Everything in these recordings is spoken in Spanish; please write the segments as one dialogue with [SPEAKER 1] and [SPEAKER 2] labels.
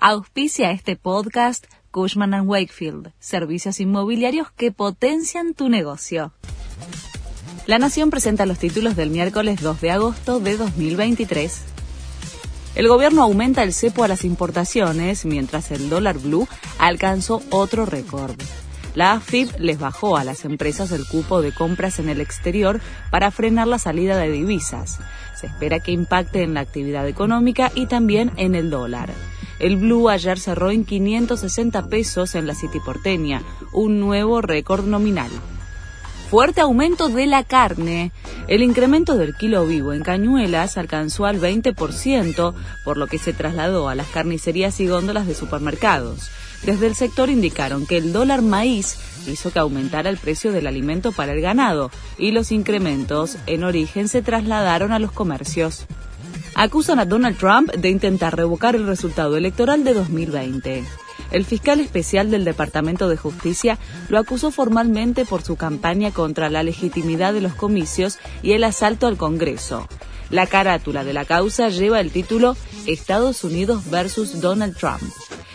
[SPEAKER 1] Auspicia este podcast Cushman ⁇ Wakefield, servicios inmobiliarios que potencian tu negocio. La Nación presenta los títulos del miércoles 2 de agosto de 2023. El gobierno aumenta el cepo a las importaciones, mientras el dólar blue alcanzó otro récord. La AFIP les bajó a las empresas el cupo de compras en el exterior para frenar la salida de divisas. Se espera que impacte en la actividad económica y también en el dólar. El Blue ayer cerró en 560 pesos en la City porteña, un nuevo récord nominal. Fuerte aumento de la carne. El incremento del kilo vivo en Cañuelas alcanzó al 20%, por lo que se trasladó a las carnicerías y góndolas de supermercados. Desde el sector indicaron que el dólar maíz hizo que aumentara el precio del alimento para el ganado y los incrementos en origen se trasladaron a los comercios acusan a Donald Trump de intentar revocar el resultado electoral de 2020. El fiscal especial del Departamento de Justicia lo acusó formalmente por su campaña contra la legitimidad de los comicios y el asalto al Congreso. La carátula de la causa lleva el título Estados Unidos versus Donald Trump.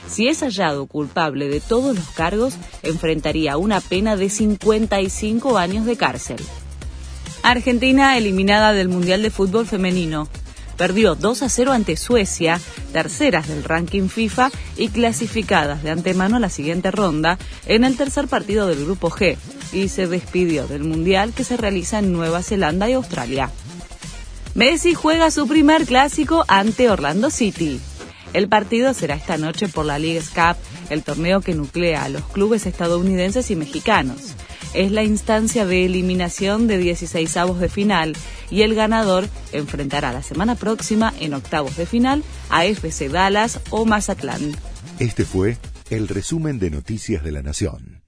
[SPEAKER 1] Si es hallado culpable de todos los cargos, enfrentaría una pena de 55 años de cárcel. Argentina eliminada del Mundial de Fútbol Femenino perdió 2 a 0 ante Suecia, terceras del ranking FIFA y clasificadas de antemano a la siguiente ronda en el tercer partido del Grupo G, y se despidió del Mundial que se realiza en Nueva Zelanda y Australia. Messi juega su primer clásico ante Orlando City. El partido será esta noche por la League Cup, el torneo que nuclea a los clubes estadounidenses y mexicanos es la instancia de eliminación de 16 avos de final y el ganador enfrentará la semana próxima en octavos de final a FC Dallas o Mazatlán.
[SPEAKER 2] Este fue el resumen de Noticias de la Nación.